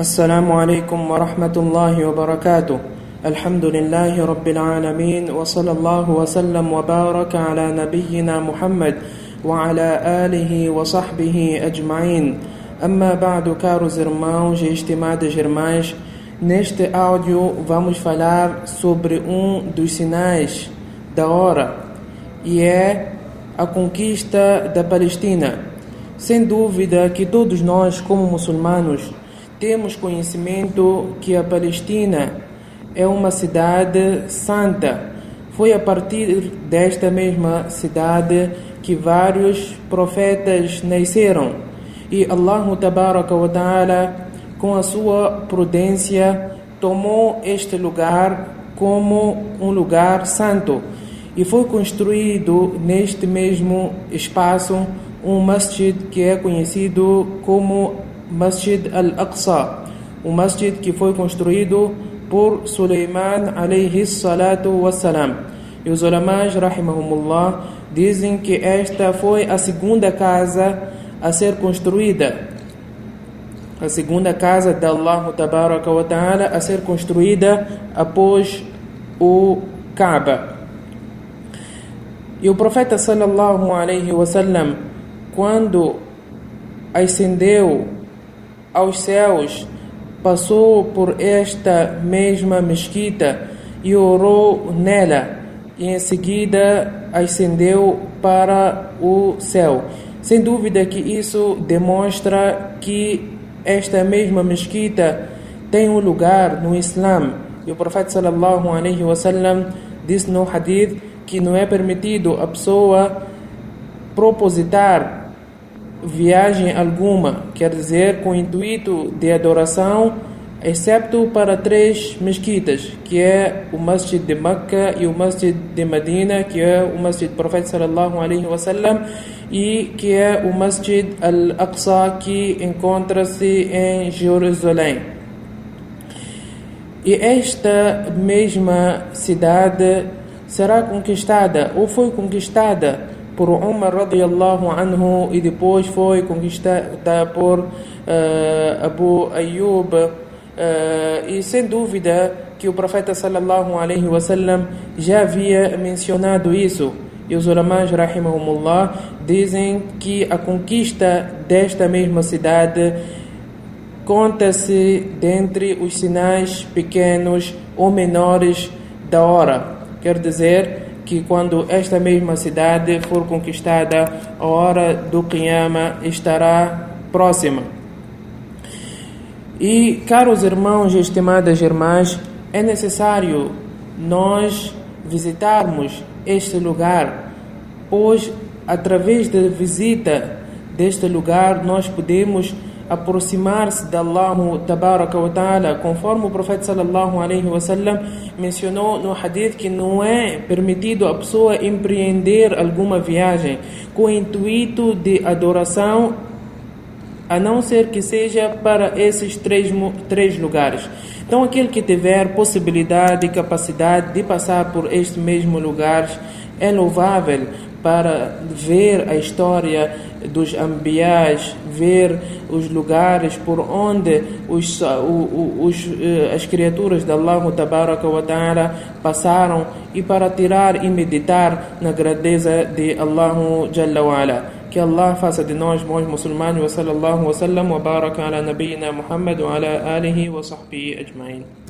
السلام عليكم ورحمة الله وبركاته الحمد لله رب العالمين وصلى الله وسلم وبارك على نبينا محمد وعلى آله وصحبه أجمعين أما بعد caros irmãos e estimadas irmãs neste áudio vamos falar sobre um dos sinais da hora e é a conquista da Palestina sem dúvida que todos nós como muçulmanos temos conhecimento que a Palestina é uma cidade santa. Foi a partir desta mesma cidade que vários profetas nasceram. E Allah Tabaraka wa Ta'ala, com a sua prudência, tomou este lugar como um lugar santo. E foi construído neste mesmo espaço um masjid que é conhecido como Masjid al-Aqsa, um masjid que foi construído por Suleiman alayhi salatu wassalam. E os ulamás, rahimahumullah, dizem que esta foi a segunda casa a ser construída. A segunda casa de Allah tabaraka wa ta'ala a ser construída após o Kaaba. E o profeta sallallahu alaihi wasallam, quando ascendeu aos céus, passou por esta mesma mesquita e orou nela, e em seguida ascendeu para o céu. Sem dúvida que isso demonstra que esta mesma mesquita tem um lugar no Islã. E o profeta sallallahu alaihi wasallam disse no hadith que não é permitido a pessoa propositar viagem alguma, quer dizer, com intuito de adoração, exceto para três mesquitas, que é o Masjid de Meca e o Masjid de Medina, que é o Masjid do Profeta sallallahu alaihi wasallam, e que é o Masjid al-Aqsa, que encontra-se em Jerusalém. E esta mesma cidade será conquistada ou foi conquistada por Umar radiallahu anhu e depois foi conquistada por uh, Abu Ayyub uh, e sem dúvida que o profeta sallallahu alaihi wasallam já havia mencionado isso. E os ulamás rahimahumullah dizem que a conquista desta mesma cidade conta-se dentre os sinais pequenos ou menores da hora. Quer dizer que quando esta mesma cidade for conquistada, a hora do Qiyama estará próxima. E, caros irmãos e estimadas irmãs, é necessário nós visitarmos este lugar, pois através da visita deste lugar nós podemos aproximar-se de Allah tabaraka wa ta'ala, conforme o profeta sallallahu alaihi wasallam mencionou no hadith que não é permitido a pessoa empreender alguma viagem com o intuito de adoração a não ser que seja para esses três, três lugares. Então, aquele que tiver possibilidade e capacidade de passar por estes mesmos lugares é louvável para ver a história dos ambiás, ver os lugares por onde os, os, eh, as criaturas de Allah Ta'ala passaram e para tirar e meditar na grandeza de Allah Jalla. Que Allah faça de nós bons muçulmanos wa sallallahu wa sallam wa baraka ala nabiyyina Muhammad wa ala alihi wa sahbihi ajma'in.